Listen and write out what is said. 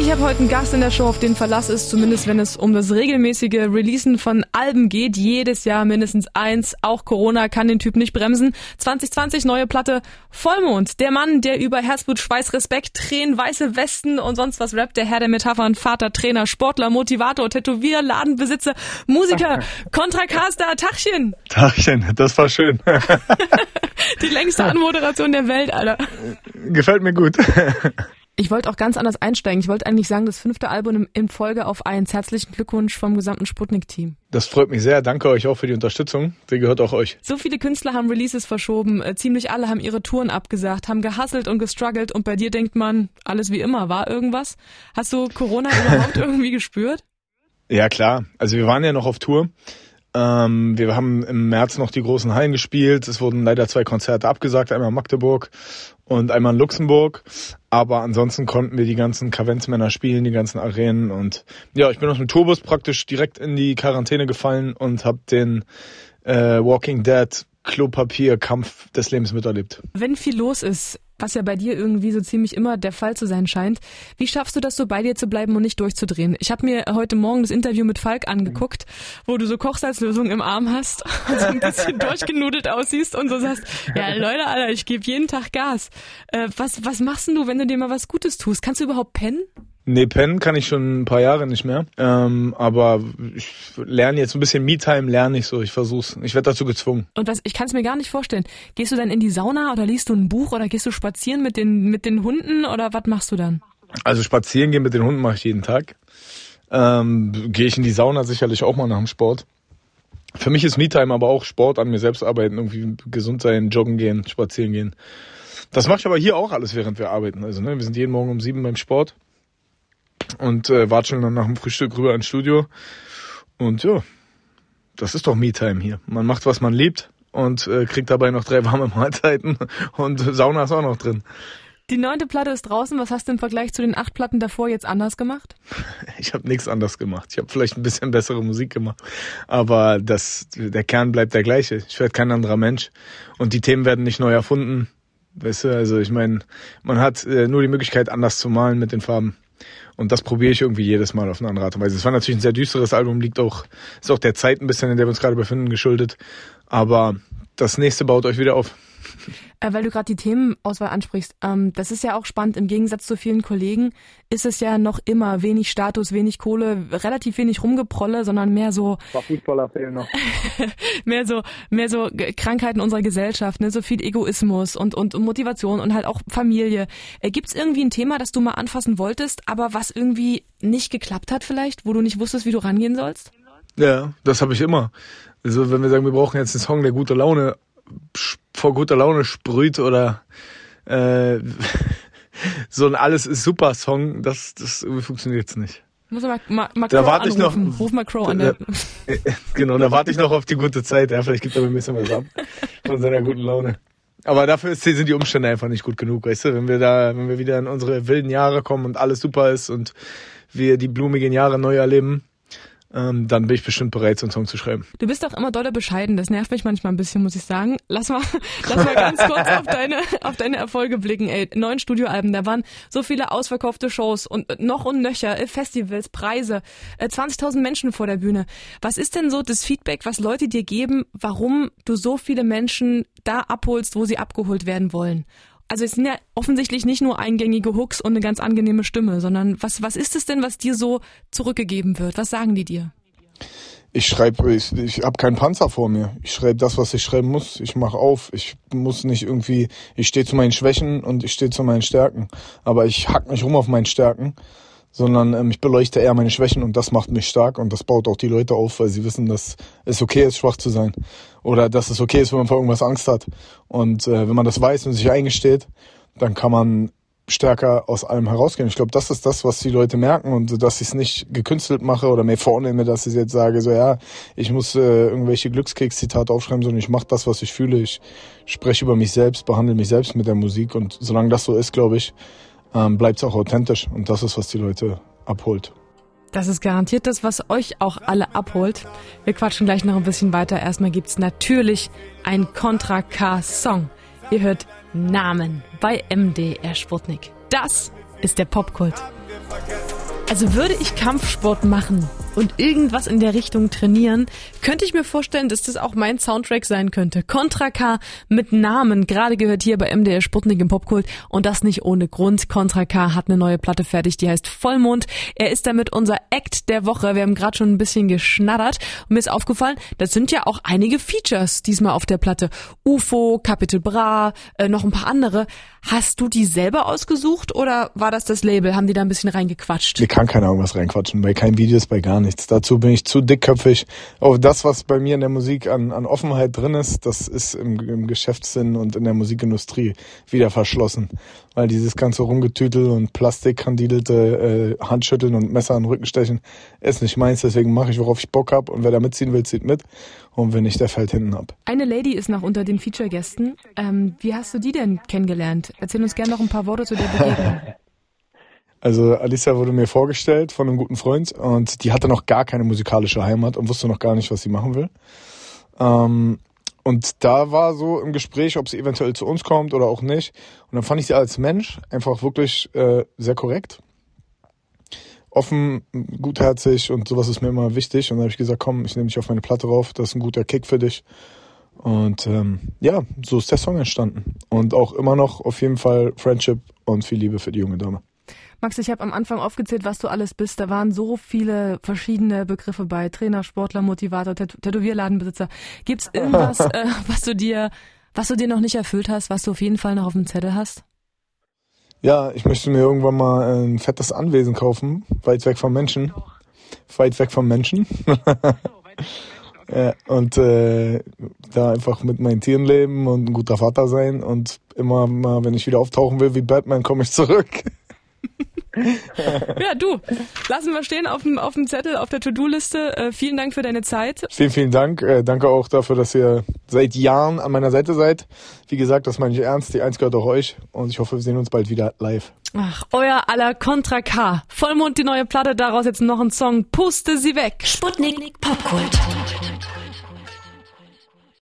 Ich habe heute einen Gast in der Show, auf den Verlass ist, zumindest wenn es um das regelmäßige Releasen von Alben geht. Jedes Jahr mindestens eins. Auch Corona kann den Typ nicht bremsen. 2020 neue Platte Vollmond. Der Mann, der über Herzblut, Schweiß, Respekt, Tränen, weiße Westen und sonst was rappt. Der Herr der Metaphern, Vater, Trainer, Sportler, Motivator, Tätowierer, Ladenbesitzer, Musiker, Kontracaster. Tachchen. Tachchen, das war schön. Die längste Anmoderation der Welt, Alter. Gefällt mir gut. Ich wollte auch ganz anders einsteigen. Ich wollte eigentlich sagen, das fünfte Album in Folge auf eins. Herzlichen Glückwunsch vom gesamten Sputnik-Team. Das freut mich sehr. Danke euch auch für die Unterstützung. Die gehört auch euch. So viele Künstler haben Releases verschoben. Äh, ziemlich alle haben ihre Touren abgesagt, haben gehasselt und gestruggelt. Und bei dir denkt man, alles wie immer. War irgendwas? Hast du Corona überhaupt irgendwie gespürt? Ja, klar. Also wir waren ja noch auf Tour. Ähm, wir haben im März noch die großen Hallen gespielt. Es wurden leider zwei Konzerte abgesagt, einmal in Magdeburg und einmal in Luxemburg. Aber ansonsten konnten wir die ganzen Kavenzmänner spielen, die ganzen Arenen. Und ja, ich bin aus dem Tourbus praktisch direkt in die Quarantäne gefallen und habe den äh, Walking Dead Klopapierkampf des Lebens miterlebt. Wenn viel los ist, was ja bei dir irgendwie so ziemlich immer der Fall zu sein scheint. Wie schaffst du das so bei dir zu bleiben und nicht durchzudrehen? Ich habe mir heute Morgen das Interview mit Falk angeguckt, wo du so Kochsalzlösung im Arm hast und so ein bisschen durchgenudelt aussiehst und so sagst, ja Leute, Alter, ich gebe jeden Tag Gas. Äh, was, was machst denn du, wenn du dir mal was Gutes tust? Kannst du überhaupt pennen? Nee, pennen kann ich schon ein paar Jahre nicht mehr. Ähm, aber ich lerne jetzt ein bisschen Me-Time, lerne ich so. Ich versuch's. Ich werde dazu gezwungen. Und was, ich kann es mir gar nicht vorstellen. Gehst du dann in die Sauna oder liest du ein Buch oder gehst du spazieren mit den, mit den Hunden oder was machst du dann? Also spazieren gehen mit den Hunden mache ich jeden Tag. Ähm, Gehe ich in die Sauna sicherlich auch mal nach dem Sport. Für mich ist Me-Time aber auch Sport an mir selbst arbeiten, irgendwie gesund sein, joggen gehen, spazieren gehen. Das mache ich aber hier auch alles, während wir arbeiten. Also ne, wir sind jeden Morgen um sieben beim Sport und äh, watscheln dann nach dem Frühstück rüber ins Studio. Und ja, das ist doch Me-Time hier. Man macht, was man liebt und äh, kriegt dabei noch drei warme Mahlzeiten und Sauna ist auch noch drin. Die neunte Platte ist draußen. Was hast du im Vergleich zu den acht Platten davor jetzt anders gemacht? Ich habe nichts anders gemacht. Ich habe vielleicht ein bisschen bessere Musik gemacht, aber das, der Kern bleibt der gleiche. Ich werde kein anderer Mensch und die Themen werden nicht neu erfunden. Weißt du, also ich meine, man hat äh, nur die Möglichkeit, anders zu malen mit den Farben. Und das probiere ich irgendwie jedes Mal auf eine andere Art und Weise. Es war natürlich ein sehr düsteres Album, liegt auch, ist auch der Zeit ein bisschen, in der wir uns gerade befinden, geschuldet. Aber das nächste baut euch wieder auf. Äh, weil du gerade die Themenauswahl ansprichst, ähm, das ist ja auch spannend. Im Gegensatz zu vielen Kollegen ist es ja noch immer wenig Status, wenig Kohle, relativ wenig Rumgeprolle, sondern mehr so. War Fußballer fehlen noch. mehr so, mehr so Krankheiten unserer Gesellschaft, ne, so viel Egoismus und und Motivation und halt auch Familie. Äh, Gibt es irgendwie ein Thema, das du mal anfassen wolltest, aber was irgendwie nicht geklappt hat vielleicht, wo du nicht wusstest, wie du rangehen sollst? Ja, das habe ich immer. Also wenn wir sagen, wir brauchen jetzt einen Song, der gute Laune vor guter Laune sprüht oder äh, so ein alles ist super Song, das, das funktioniert jetzt nicht. Muss aber mal, mal da warte ich noch. Ruf mal Crow an. Der genau, da warte ich noch auf die gute Zeit. Ja, vielleicht gibt er mir ein bisschen was ab von seiner guten Laune. Aber dafür sind die Umstände einfach nicht gut genug, weißt du? Wenn wir da, wenn wir wieder in unsere wilden Jahre kommen und alles super ist und wir die blumigen Jahre neu erleben, ähm, dann bin ich bestimmt bereit, so einen Song zu schreiben. Du bist auch immer dolle bescheiden, das nervt mich manchmal ein bisschen, muss ich sagen. Lass mal, lass mal ganz kurz auf deine, auf deine Erfolge blicken, ey. Neun Studioalben, da waren so viele ausverkaufte Shows und noch und nöcher, äh, Festivals, Preise, 20.000 äh, Menschen vor der Bühne. Was ist denn so das Feedback, was Leute dir geben, warum du so viele Menschen da abholst, wo sie abgeholt werden wollen? Also es sind ja offensichtlich nicht nur eingängige Hooks und eine ganz angenehme Stimme, sondern was, was ist es denn, was dir so zurückgegeben wird? Was sagen die dir? Ich schreibe, ich, ich habe keinen Panzer vor mir. Ich schreibe das, was ich schreiben muss. Ich mache auf. Ich muss nicht irgendwie, ich stehe zu meinen Schwächen und ich stehe zu meinen Stärken. Aber ich hack nicht rum auf meinen Stärken sondern ähm, ich beleuchte eher meine Schwächen und das macht mich stark und das baut auch die Leute auf, weil sie wissen, dass es okay ist, schwach zu sein oder dass es okay ist, wenn man vor irgendwas Angst hat. Und äh, wenn man das weiß und sich eingesteht, dann kann man stärker aus allem herausgehen. Ich glaube, das ist das, was die Leute merken und dass ich es nicht gekünstelt mache oder mir vornehme, dass ich jetzt sage, so ja, ich muss äh, irgendwelche Glückskeks-Zitate aufschreiben, sondern ich mache das, was ich fühle. Ich spreche über mich selbst, behandle mich selbst mit der Musik und solange das so ist, glaube ich, ähm, bleibt es auch authentisch. Und das ist, was die Leute abholt. Das ist garantiert das, was euch auch alle abholt. Wir quatschen gleich noch ein bisschen weiter. Erstmal gibt's natürlich ein Contra K-Song. Ihr hört Namen bei MDR Sputnik. Das ist der Popkult. Also würde ich Kampfsport machen und irgendwas in der Richtung trainieren, könnte ich mir vorstellen, dass das auch mein Soundtrack sein könnte. Contra K mit Namen, gerade gehört hier bei MDR Sputnik im Popkult und das nicht ohne Grund. Contra K hat eine neue Platte fertig, die heißt Vollmond. Er ist damit unser Act der Woche. Wir haben gerade schon ein bisschen geschnattert und mir ist aufgefallen, das sind ja auch einige Features diesmal auf der Platte. UFO, Capital Bra, äh, noch ein paar andere. Hast du die selber ausgesucht oder war das das Label? Haben die da ein bisschen reingequatscht? Mir kann keiner irgendwas reinquatschen. Bei keinen Videos, bei gar nichts. Dazu bin ich zu dickköpfig. Auch das, was bei mir in der Musik an, an Offenheit drin ist, das ist im, im Geschäftssinn und in der Musikindustrie wieder verschlossen. Weil dieses ganze Rumgetütel und Plastikkandidelte äh, Handschütteln und Messer an den Rücken stechen ist nicht meins. Deswegen mache ich, worauf ich Bock hab Und wer da mitziehen will, zieht mit. Und wenn nicht, der fällt hinten ab. Eine Lady ist noch unter den Feature-Gästen. Ähm, wie hast du die denn kennengelernt? Erzähl uns gerne noch ein paar Worte zu der Begegnung. Also Alicia wurde mir vorgestellt von einem guten Freund und die hatte noch gar keine musikalische Heimat und wusste noch gar nicht, was sie machen will. Ähm, und da war so im Gespräch, ob sie eventuell zu uns kommt oder auch nicht. Und dann fand ich sie als Mensch einfach wirklich äh, sehr korrekt. Offen, gutherzig und sowas ist mir immer wichtig. Und dann habe ich gesagt, komm, ich nehme dich auf meine Platte rauf, das ist ein guter Kick für dich. Und ähm, ja, so ist der Song entstanden. Und auch immer noch auf jeden Fall Friendship und viel Liebe für die junge Dame. Max, ich habe am Anfang aufgezählt, was du alles bist. Da waren so viele verschiedene Begriffe bei. Trainer, Sportler, Motivator, Tät Tätowierladenbesitzer. Gibt's irgendwas, äh, was du dir, was du dir noch nicht erfüllt hast, was du auf jeden Fall noch auf dem Zettel hast? Ja, ich möchte mir irgendwann mal ein fettes Anwesen kaufen, weit weg vom Menschen. Weit weg vom Menschen. ja, und äh, da einfach mit meinen Tieren leben und ein guter Vater sein und immer mal, wenn ich wieder auftauchen will wie Batman, komme ich zurück. Ja, du, lassen wir stehen auf dem, auf dem Zettel, auf der To-Do-Liste. Äh, vielen Dank für deine Zeit. Vielen, vielen Dank. Äh, danke auch dafür, dass ihr seit Jahren an meiner Seite seid. Wie gesagt, das meine ich ernst. Die Eins gehört auch euch. Und ich hoffe, wir sehen uns bald wieder live. Ach, euer aller Contra K. Vollmond die neue Platte, daraus jetzt noch ein Song. Puste sie weg. Sputnik Popkult.